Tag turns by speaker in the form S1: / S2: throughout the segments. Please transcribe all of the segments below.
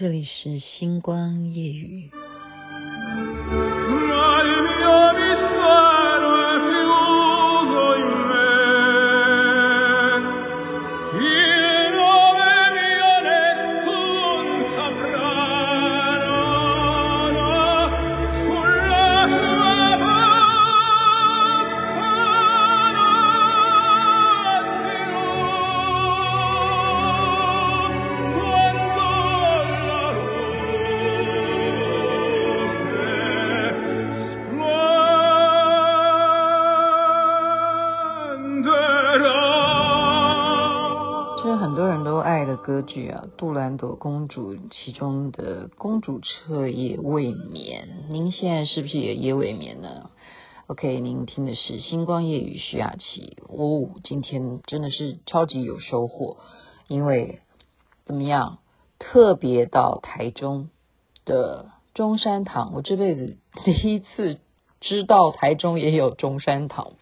S1: 这里是星光夜雨。剧啊，《杜兰朵公主》其中的公主彻夜未眠，您现在是不是也夜未眠呢？OK，您听的是《星光夜雨》徐雅琪。哦，今天真的是超级有收获，因为怎么样？特别到台中的中山堂，我这辈子 第一次知道台中也有中山堂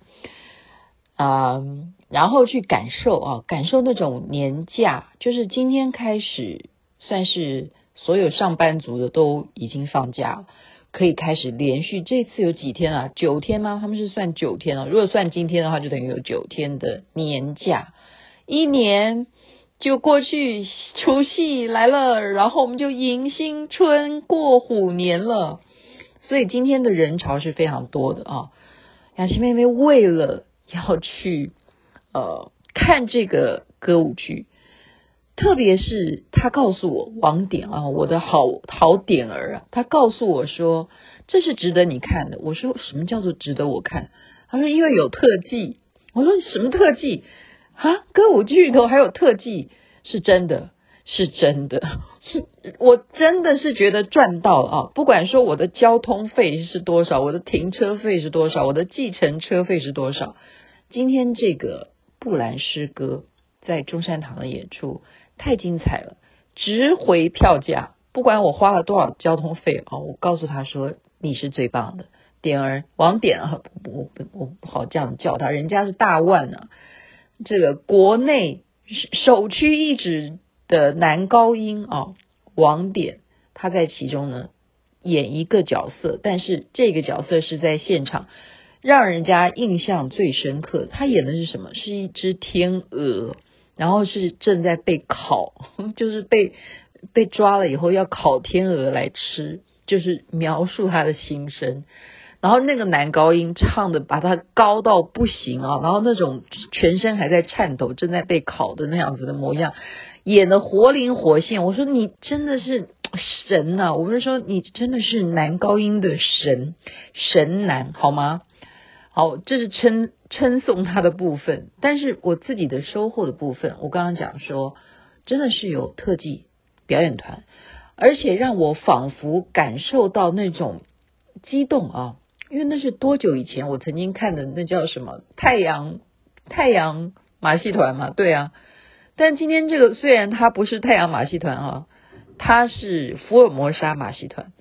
S1: 啊。然后去感受啊，感受那种年假，就是今天开始算是所有上班族的都已经放假，可以开始连续。这次有几天啊？九天吗？他们是算九天啊。如果算今天的话，就等于有九天的年假，一年就过去，除夕来了，然后我们就迎新春过虎年了。所以今天的人潮是非常多的啊。雅琪妹妹为了要去。呃，看这个歌舞剧，特别是他告诉我王点啊，我的好好点儿啊，他告诉我说这是值得你看的。我说什么叫做值得我看？他说因为有特技。我说什么特技啊？歌舞剧里头还有特技？是真的，是真的。我真的是觉得赚到了啊！不管说我的交通费是多少，我的停车费是多少，我的计程车费是多少，今天这个。布兰诗歌在中山堂的演出太精彩了，值回票价。不管我花了多少交通费啊，我告诉他说你是最棒的，点儿王点啊，我我我不好这样叫他，人家是大腕啊，这个国内首屈一指的男高音啊，王点他在其中呢演一个角色，但是这个角色是在现场。让人家印象最深刻，他演的是什么？是一只天鹅，然后是正在被烤，就是被被抓了以后要烤天鹅来吃，就是描述他的心声。然后那个男高音唱的把他高到不行啊，然后那种全身还在颤抖，正在被烤的那样子的模样，演的活灵活现。我说你真的是神呐、我不是说你真的是男高音的神神男好吗？好，这是称称颂他的部分，但是我自己的收获的部分，我刚刚讲说，真的是有特技表演团，而且让我仿佛感受到那种激动啊，因为那是多久以前我曾经看的，那叫什么太阳太阳马戏团嘛，对啊，但今天这个虽然它不是太阳马戏团啊，它是福尔摩沙马戏团，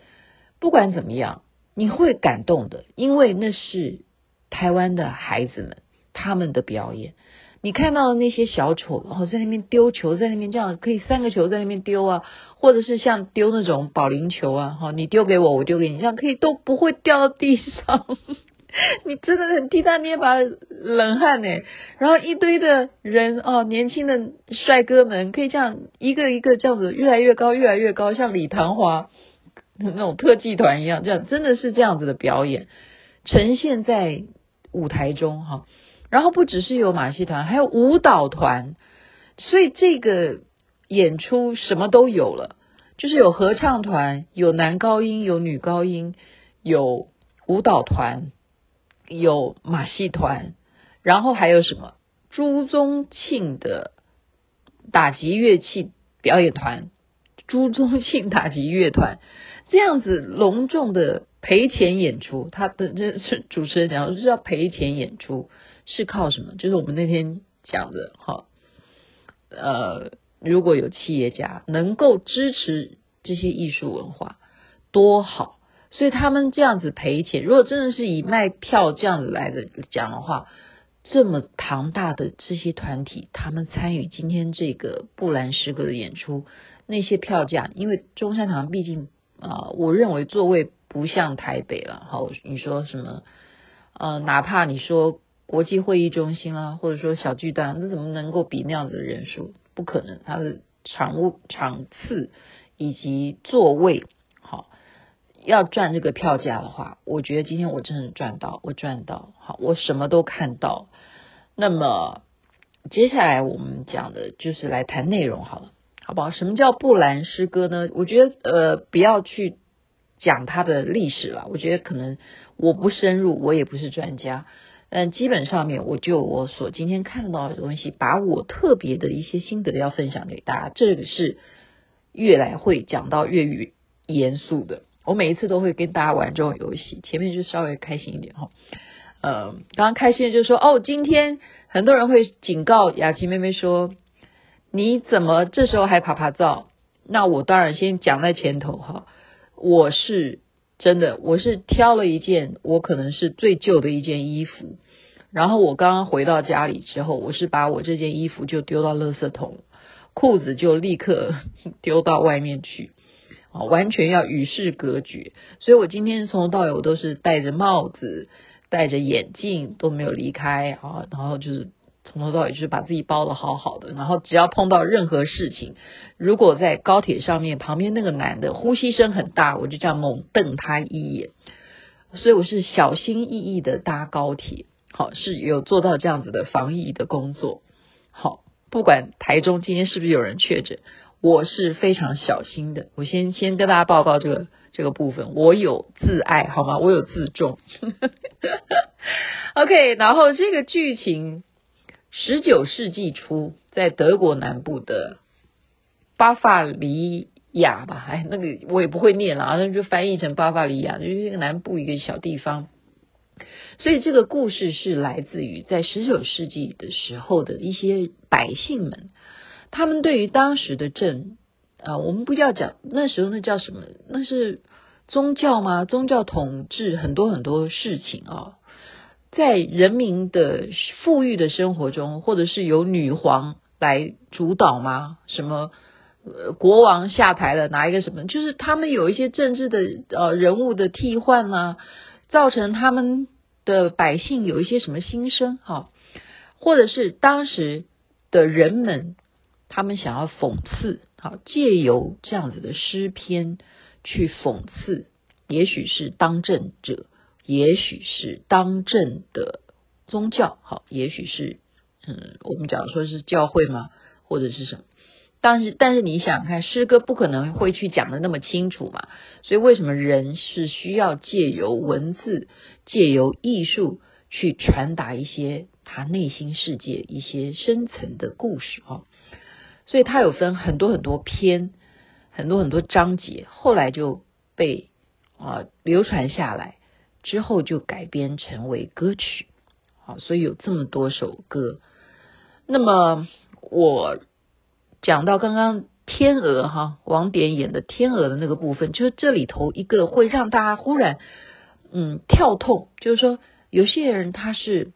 S1: 不管怎么样，你会感动的，因为那是。台湾的孩子们，他们的表演，你看到那些小丑，然后在那边丢球，在那边这样可以三个球在那边丢啊，或者是像丢那种保龄球啊，哈，你丢给我，我丢给你，这样可以都不会掉到地上，你真的很替他捏把冷汗呢。然后一堆的人哦，年轻的帅哥们可以这样一个一个这样子越来越高，越来越高，像李唐华 那种特技团一样，这样真的是这样子的表演呈现在。舞台中哈，然后不只是有马戏团，还有舞蹈团，所以这个演出什么都有了，就是有合唱团，有男高音，有女高音，有舞蹈团，有马戏团，然后还有什么？朱宗庆的打击乐器表演团，朱宗庆打击乐团，这样子隆重的。赔钱演出，他的这是主持人讲，就是要赔钱演出，是靠什么？就是我们那天讲的哈，呃，如果有企业家能够支持这些艺术文化，多好！所以他们这样子赔钱，如果真的是以卖票这样子来的讲的话，这么庞大的这些团体，他们参与今天这个布兰诗歌的演出，那些票价，因为中山堂毕竟啊、我认为座位不像台北了。好，你说什么？呃，哪怕你说国际会议中心啦，或者说小巨蛋，那怎么能够比那样子的人数？不可能，它的场务场次以及座位，好，要赚这个票价的话，我觉得今天我真的赚到，我赚到，好，我什么都看到。那么接下来我们讲的就是来谈内容好了，好不好？什么叫布兰诗歌呢？我觉得呃，不要去。讲它的历史了，我觉得可能我不深入，我也不是专家，但基本上面我就我所今天看到的东西，把我特别的一些心得要分享给大家。这个是越来会讲到越语严肃的，我每一次都会跟大家玩这种游戏，前面就稍微开心一点哈。呃，刚刚开心的就是说，哦，今天很多人会警告雅琪妹妹说，你怎么这时候还爬爬照？那我当然先讲在前头哈。我是真的，我是挑了一件我可能是最旧的一件衣服，然后我刚刚回到家里之后，我是把我这件衣服就丢到垃圾桶，裤子就立刻丢到外面去，啊，完全要与世隔绝。所以我今天从头到尾我都是戴着帽子、戴着眼镜都没有离开啊，然后就是。从头到尾就是把自己包的好好的，然后只要碰到任何事情，如果在高铁上面旁边那个男的呼吸声很大，我就这样猛瞪他一眼。所以我是小心翼翼的搭高铁，好，是有做到这样子的防疫的工作。好，不管台中今天是不是有人确诊，我是非常小心的。我先先跟大家报告这个这个部分，我有自爱好吗？我有自重。OK，然后这个剧情。十九世纪初，在德国南部的巴伐利亚吧，哎，那个我也不会念了啊，那就翻译成巴伐利亚，就是一个南部一个小地方。所以这个故事是来自于在十九世纪的时候的一些百姓们，他们对于当时的政啊，我们不要讲那时候那叫什么，那是宗教吗？宗教统治很多很多事情啊。在人民的富裕的生活中，或者是由女皇来主导吗？什么呃，国王下台了，哪一个什么？就是他们有一些政治的呃人物的替换啊，造成他们的百姓有一些什么心声哈，或者是当时的人们他们想要讽刺，好，借由这样子的诗篇去讽刺，也许是当政者。也许是当政的宗教，好，也许是嗯，我们讲说是教会吗？或者是什么？但是，但是你想看，诗歌不可能会去讲的那么清楚嘛。所以，为什么人是需要借由文字、借由艺术去传达一些他内心世界一些深层的故事啊？所以，他有分很多很多篇，很多很多章节，后来就被啊流传下来。之后就改编成为歌曲，好，所以有这么多首歌。那么我讲到刚刚天鹅哈，王典演的天鹅的那个部分，就是这里头一个会让大家忽然嗯跳痛，就是说有些人他是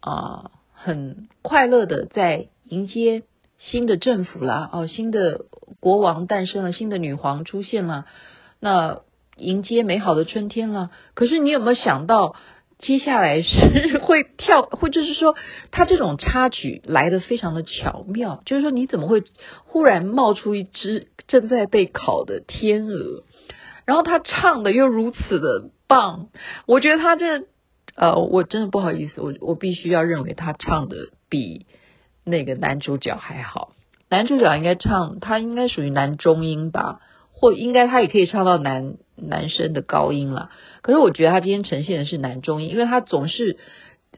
S1: 啊、很快乐的在迎接新的政府啦，哦，新的国王诞生了，新的女皇出现了，那。迎接美好的春天了，可是你有没有想到，接下来是 会跳，或就是说，他这种插曲来得非常的巧妙，就是说你怎么会忽然冒出一只正在被烤的天鹅，然后他唱的又如此的棒，我觉得他这，呃，我真的不好意思，我我必须要认为他唱的比那个男主角还好，男主角应该唱，他应该属于男中音吧。或应该他也可以唱到男男生的高音了，可是我觉得他今天呈现的是男中音，因为他总是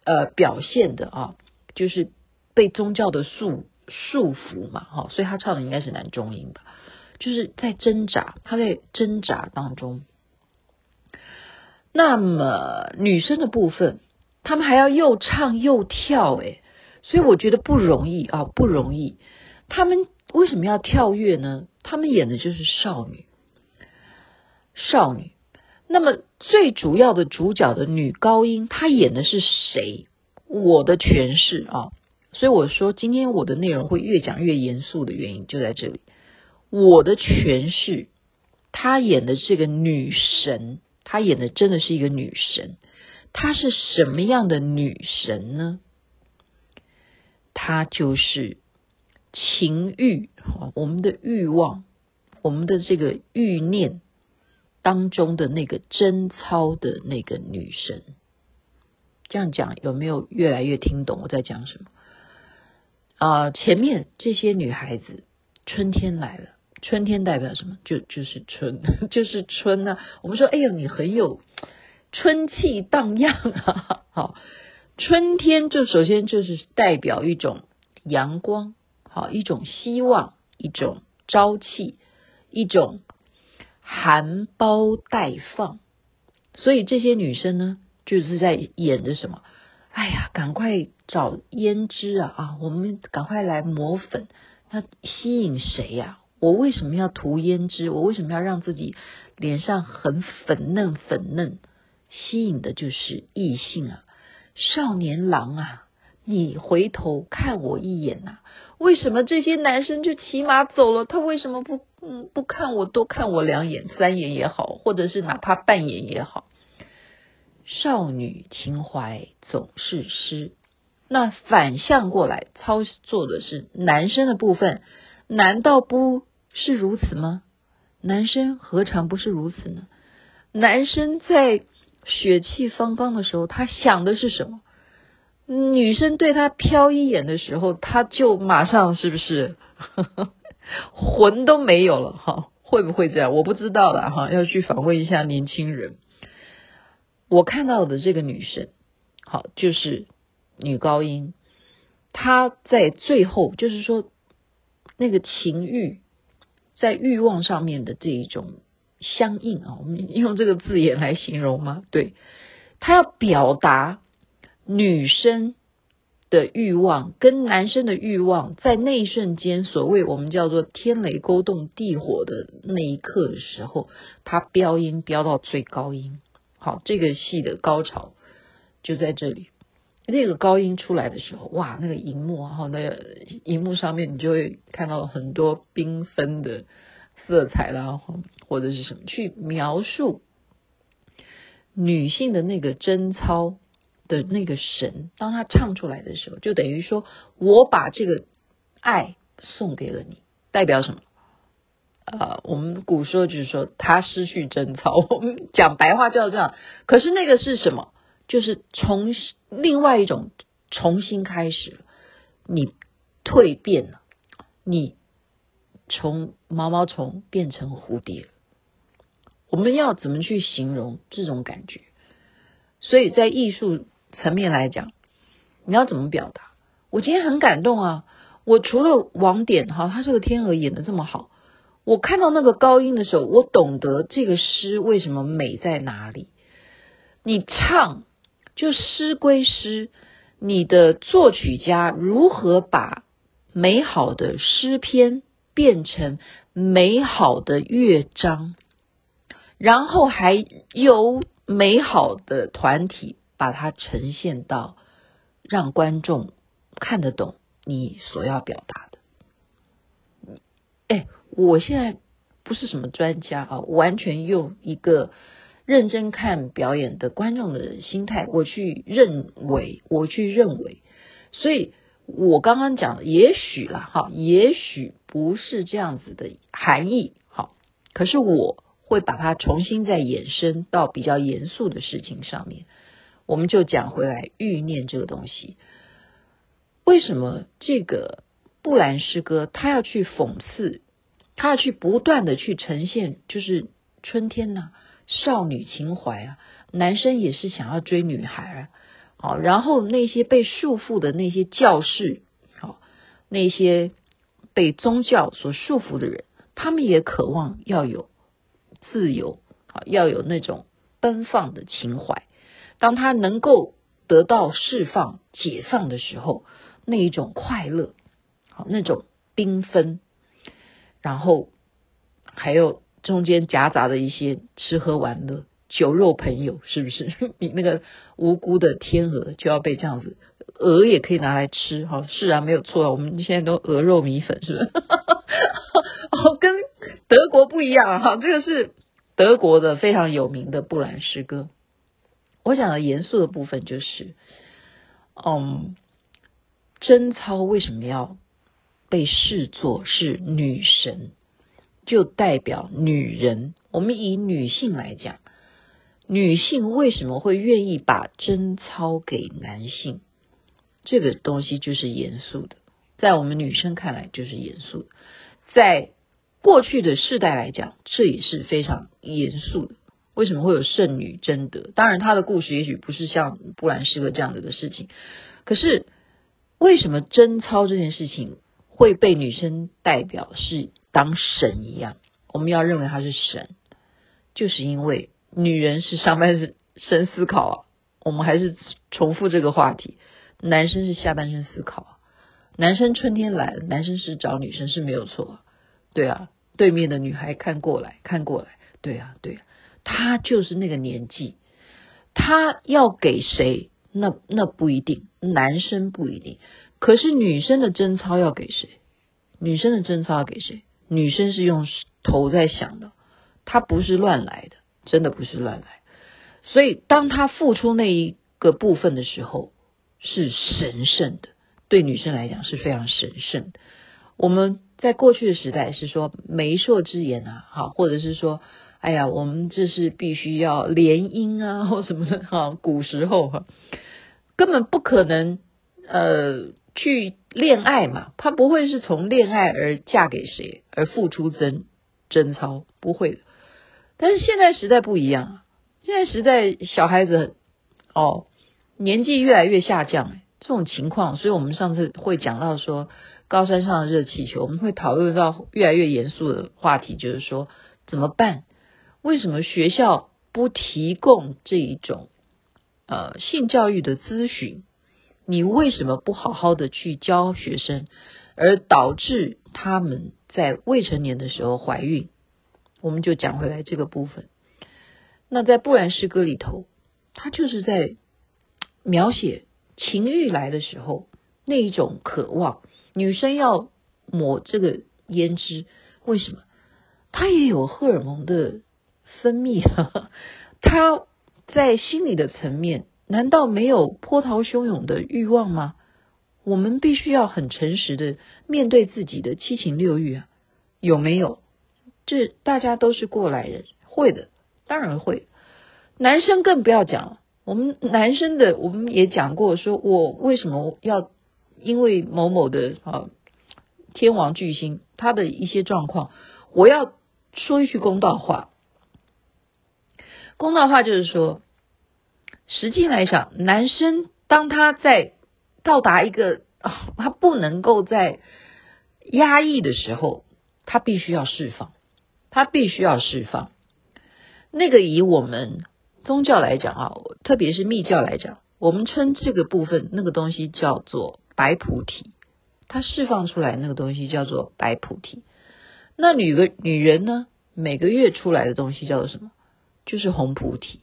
S1: 呃表现的啊，就是被宗教的束束缚嘛，哈，所以他唱的应该是男中音吧，就是在挣扎，他在挣扎当中。那么女生的部分，他们还要又唱又跳，诶，所以我觉得不容易啊，不容易。他们为什么要跳跃呢？他们演的就是少女，少女。那么最主要的主角的女高音，她演的是谁？我的诠释啊，所以我说今天我的内容会越讲越严肃的原因就在这里。我的诠释，她演的这个女神，她演的真的是一个女神。她是什么样的女神呢？她就是情欲啊，我们的欲望，我们的这个欲念当中的那个贞操的那个女神。这样讲有没有越来越听懂我在讲什么？啊、前面这些女孩子，春天来了，春天代表什么？就就是春，就是春呢、我们说，哎呦，你很有春气荡漾啊！好，春天就首先就是代表一种阳光，好，一种希望，一种朝气，一种含苞待放。所以这些女生呢，就是在演的什么？哎呀，赶快找胭脂啊啊！我们赶快来抹粉，那吸引谁呀？我为什么要涂胭脂？我为什么要让自己脸上很粉嫩粉嫩？吸引的就是异性啊，少年郎啊！你回头看我一眼呐！为什么这些男生就骑马走了？他为什么不不看我，多看我两眼、三眼也好，或者是哪怕半眼也好？少女情怀总是诗，那反向过来操作的是男生的部分，难道不是如此吗？男生何尝不是如此呢？男生在血气方刚的时候，他想的是什么？女生对他瞟一眼的时候，他就马上是不是 魂都没有了？哈，会不会这样？我不知道了哈，要去访问一下年轻人。我看到的这个女生，好，就是女高音，她在最后就是说那个情欲在欲望上面的这一种相应啊，我们用这个字眼来形容吗？对，她要表达女生的欲望跟男生的欲望在那一瞬间，所谓我们叫做天雷勾动地火的那一刻的时候，他飙音飙到最高音。好，这个戏的高潮就在这里。那个高音出来的时候，哇，那个荧幕，然后那个荧幕上面你就会看到很多缤纷的色彩啦，或者是什么，去描述女性的那个贞操的那个神。当他唱出来的时候，就等于说我把这个爱送给了你，代表什么？呃，我们古说就是说他失去贞操，我们讲白话叫这样。可是那个是什么？就是从另外一种重新开始，你蜕变了，你从毛毛虫变成蝴蝶。我们要怎么去形容这种感觉？所以在艺术层面来讲，你要怎么表达？我今天很感动啊！我除了王典哈，他这个天鹅演的这么好。我看到那个高音的时候，我懂得这个诗为什么美在哪里。你唱就诗归诗，你的作曲家如何把美好的诗篇变成美好的乐章，然后还由美好的团体把它呈现到让观众看得懂你所要表达的。哎。我现在不是什么专家啊，完全用一个认真看表演的观众的心态，我去认为，我去认为，所以我刚刚讲的也许啦，哈，也许不是这样子的含义，好，可是我会把它重新再衍生到比较严肃的事情上面，我们就讲回来欲念这个东西，为什么这个布兰诗歌他要去讽刺？他要去不断的去呈现，就是春天呐、少女情怀啊，男生也是想要追女孩啊，好，然后那些被束缚的那些教士，好，那些被宗教所束缚的人，他们也渴望要有自由，好，要有那种奔放的情怀。当他能够得到释放、解放的时候，那一种快乐，好，那种缤纷。然后还有中间夹杂的一些吃喝玩乐、酒肉朋友，是不是？你那个无辜的天鹅就要被这样子，鹅也可以拿来吃，哈，是啊，没有错啊。我们现在都鹅肉米粉，是不是？哦，跟德国不一样哈，这个是德国的非常有名的布兰诗歌。我讲的严肃的部分就是，嗯，贞操为什么要被视作是女神？就代表女人。我们以女性来讲，女性为什么会愿意把贞操给男性？这个东西就是严肃的，在我们女生看来就是严肃的，在过去的世代来讲，这也是非常严肃的。为什么会有圣女贞德？当然，她的故事也许不是像布兰诗歌这样子的事情。可是，为什么贞操这件事情会被女生代表是当神一样？我们要认为她是神，就是因为女人是上半身思考啊。我们还是重复这个话题：男生是下半身思考。男生春天来了，男生是找女生是没有错。对啊，对面的女孩看过来看过来，对啊，对啊。他就是那个年纪，他要给谁？那那不一定，男生不一定。可是女生的贞操要给谁？女生的贞操要给谁？女生是用头在想的，她不是乱来的，真的不是乱来。所以，当她付出那一个部分的时候，是神圣的，对女生来讲是非常神圣的。我们在过去的时代是说媒妁之言啊，好，或者是说。哎呀，我们这是必须要联姻啊，或什么的哈。古时候哈，根本不可能呃去恋爱嘛，他不会是从恋爱而嫁给谁而付出贞贞操，不会的。但是现在时代不一样，现在时代小孩子哦年纪越来越下降，这种情况，所以我们上次会讲到说高山上的热气球，我们会讨论到越来越严肃的话题，就是说怎么办？为什么学校不提供这一种呃性教育的咨询？你为什么不好好的去教学生，而导致他们在未成年的时候怀孕？我们就讲回来这个部分。那在布兰诗歌里头，他就是在描写情欲来的时候那一种渴望。女生要抹这个胭脂，为什么？她也有荷尔蒙的。分泌，他在心理的层面，难道没有波涛汹涌的欲望吗？我们必须要很诚实的面对自己的七情六欲啊，有没有？这大家都是过来人，会的，当然会。男生更不要讲，我们男生的我们也讲过，说我为什么要因为某某的啊天王巨星他的一些状况，我要说一句公道话。公道话就是说，实际来讲，男生当他在到达一个他不能够在压抑的时候，他必须要释放，他必须要释放。那个以我们宗教来讲啊，特别是密教来讲，我们称这个部分那个东西叫做白菩提，它释放出来那个东西叫做白菩提。那女个女人呢，每个月出来的东西叫做什么？就是红菩提，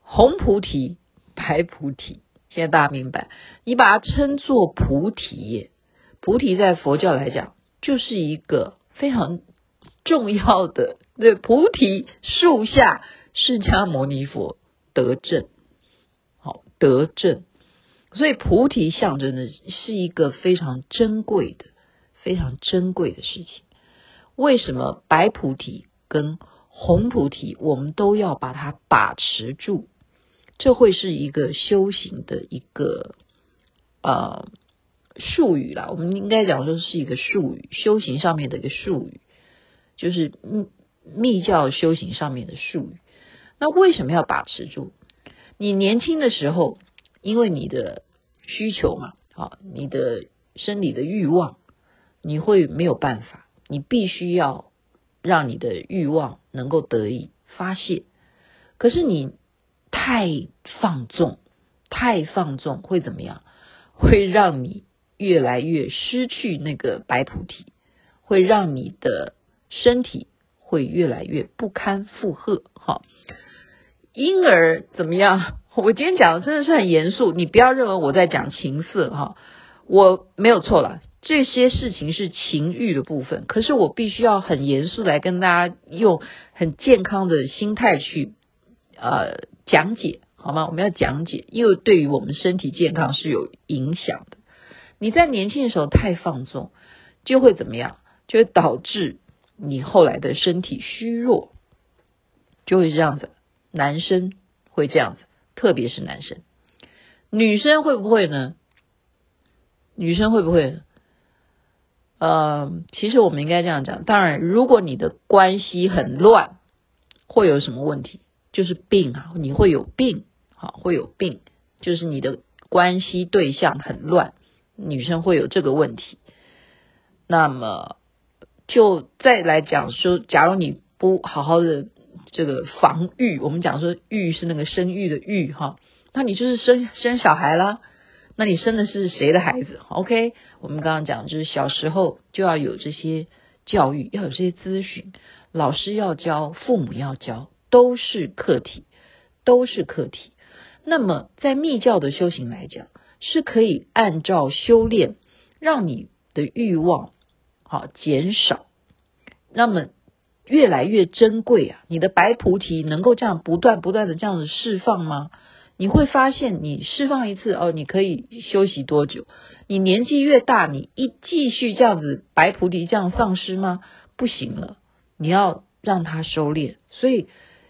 S1: 红菩提、白菩提，现在大家明白？你把它称作菩提，菩提在佛教来讲，就是一个非常重要的。对，菩提树下，释迦牟尼佛得证，好得证，所以菩提象征的是一个非常珍贵的、非常珍贵的事情。为什么白菩提跟红菩提，我们都要把它把持住，这会是一个修行的一个呃术语啦。我们应该讲说是一个术语，修行上面的一个术语，就是密密教修行上面的术语。那为什么要把持住？你年轻的时候，因为你的需求嘛，啊，你的生理的欲望，你会没有办法，你必须要。让你的欲望能够得以发泄，可是你太放纵，太放纵会怎么样？会让你越来越失去那个白菩提，会让你的身体会越来越不堪负荷。哈，因而怎么样？我今天讲的真的是很严肃，你不要认为我在讲情色哈，我没有错了。这些事情是情欲的部分，可是我必须要很严肃来跟大家用很健康的心态去呃讲解，好吗？我们要讲解，因为对于我们身体健康是有影响的。你在年轻的时候太放纵，就会怎么样？就会导致你后来的身体虚弱，就会这样子。男生会这样子，特别是男生，女生会不会呢？女生会不会？呃，其实我们应该这样讲。当然，如果你的关系很乱，会有什么问题？就是病啊，你会有病，好，会有病，就是你的关系对象很乱。女生会有这个问题，那么就再来讲说，假如你不好好的这个防御，我们讲说育是那个生育的育哈，那你就是生生小孩啦，那你生的是谁的孩子？OK，我们刚刚讲就是小时候就要有这些教育，要有这些咨询，老师要教，父母要教，都是课题，都是课题。那么在密教的修行来讲。是可以按照修炼，让你的欲望好减少，那么越来越珍贵啊！你的白菩提能够这样不断不断的这样子释放吗？你会发现，你释放一次哦，你可以休息多久？你年纪越大，你一继续这样子白菩提这样丧失吗？不行了，你要让它收敛。所以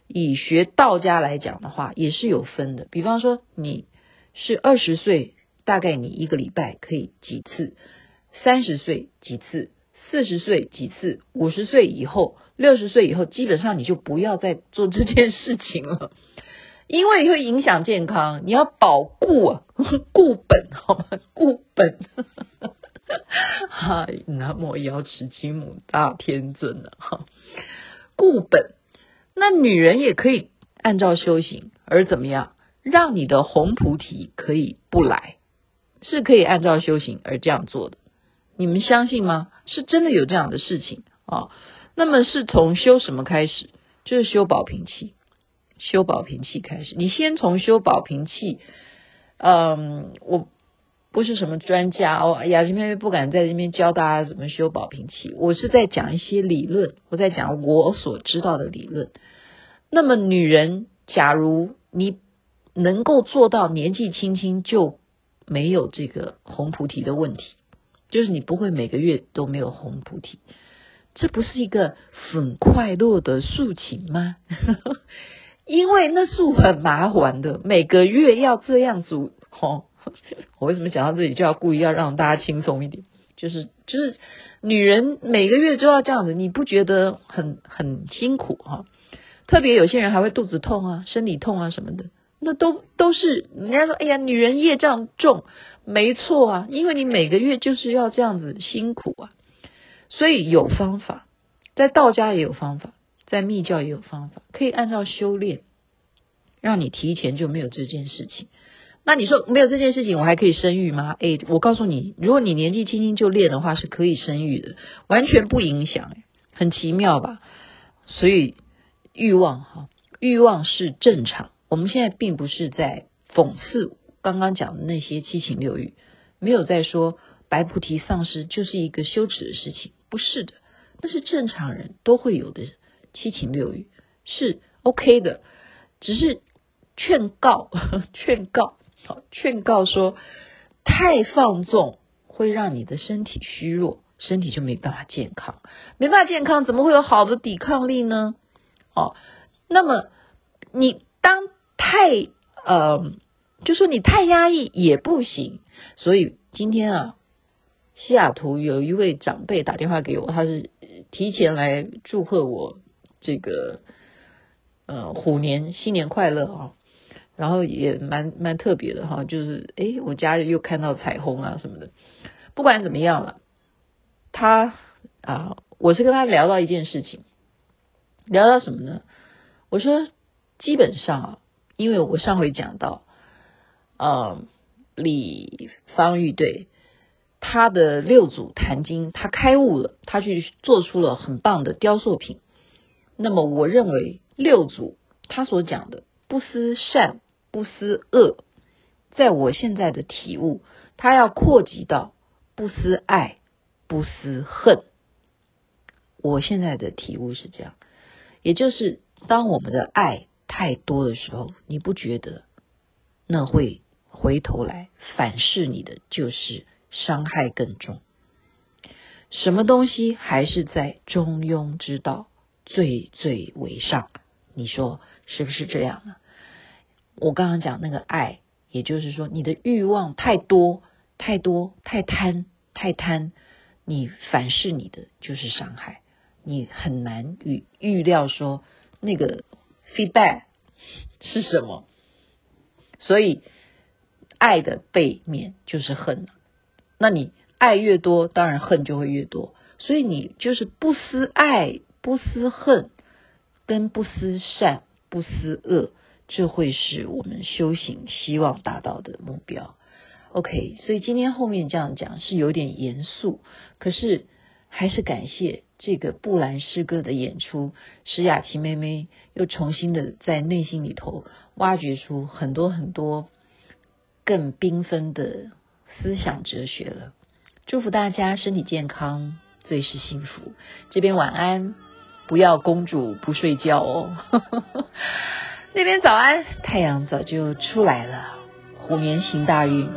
S1: 以学道家来讲的话，也是有分的。比方说，你是二十岁。大概你一个礼拜可以几次？三十岁几次？四十岁几次？五十岁以后，六十岁以后，基本上你就不要再做这件事情了，因为会影响健康。你要保固啊，固本好吗？固本。哈，南无瑶池金母大天尊啊，哈，固本。那女人也可以按照修行而怎么样，让你的红菩提可以不来。是可以按照修行而这样做的，你们相信吗？是真的有这样的事情啊？那么是从修什么开始？就是修宝瓶气，修宝瓶气开始。你先从修宝瓶气，嗯，我不是什么专家哦，雅琪妹妹不敢在这边教大家怎么修宝瓶气，我是在讲一些理论，我在讲我所知道的理论。那么女人，假如你能够做到年纪轻轻就没有这个红菩提的问题，就是你不会每个月都没有红菩提，这不是一个很快乐的事情吗？因为那是很麻烦的，每个月要这样子。哦，我为什么讲到这里就要故意要让大家轻松一点？就是就是女人每个月都要这样子，你不觉得很很辛苦哈？特别有些人还会肚子痛啊、生理痛啊什么的。那都都是人家说，哎呀，女人业障重，没错啊，因为你每个月就是要这样子辛苦啊，所以有方法，在道家也有方法，在密教也有方法，可以按照修炼，让你提前就没有这件事情。那你说没有这件事情，我还可以生育吗？哎，我告诉你，如果你年纪轻轻就练的话，是可以生育的，完全不影响，很奇妙吧？所以欲望哈，欲望是正常。我们现在并不是在讽刺刚刚讲的那些七情六欲，没有在说白菩提丧失就是一个羞耻的事情，不是的，那是正常人都会有的七情六欲，是 OK 的，只是劝告 劝告好劝告说太放纵会让你的身体虚弱，身体就没办法健康，没办法健康怎么会有好的抵抗力呢？哦，那么你当。太呃，就说你太压抑也不行，所以今天啊，西雅图有一位长辈打电话给我，他是提前来祝贺我这个呃虎年新年快乐啊，然后也蛮蛮特别的哈，就是诶，我家又看到彩虹啊什么的，不管怎么样了，他啊，我是跟他聊到一件事情，聊到什么呢？我说基本上啊。因为我上回讲到，呃，李方玉对他的六祖坛经，他开悟了，他去做出了很棒的雕塑品。那么，我认为六祖他所讲的不思善，不思恶，在我现在的体悟，他要扩及到不思爱，不思恨。我现在的体悟是这样，也就是当我们的爱太多的时候，你不觉得那会回头来反噬你的，就是伤害更重。什么东西还是在中庸之道，最最为上？你说是不是这样呢？我刚刚讲那个爱，也就是说你的欲望太多、太多、太贪、太贪，你反噬你的就是伤害。你很难预预料说那个 feedback 是什么，所以爱的背面就是恨。那你爱越多，当然恨就会越多。所以你就是不思爱、不思恨，跟不思善、不思恶，这会是我们修行希望达到的目标。OK，所以今天后面这样讲是有点严肃，可是还是感谢。这个布兰诗歌的演出，使雅琪妹妹又重新的在内心里头挖掘出很多很多更缤纷的思想哲学了。祝福大家身体健康，最是幸福。这边晚安，不要公主不睡觉哦。那边早安，太阳早就出来了，虎年行大运。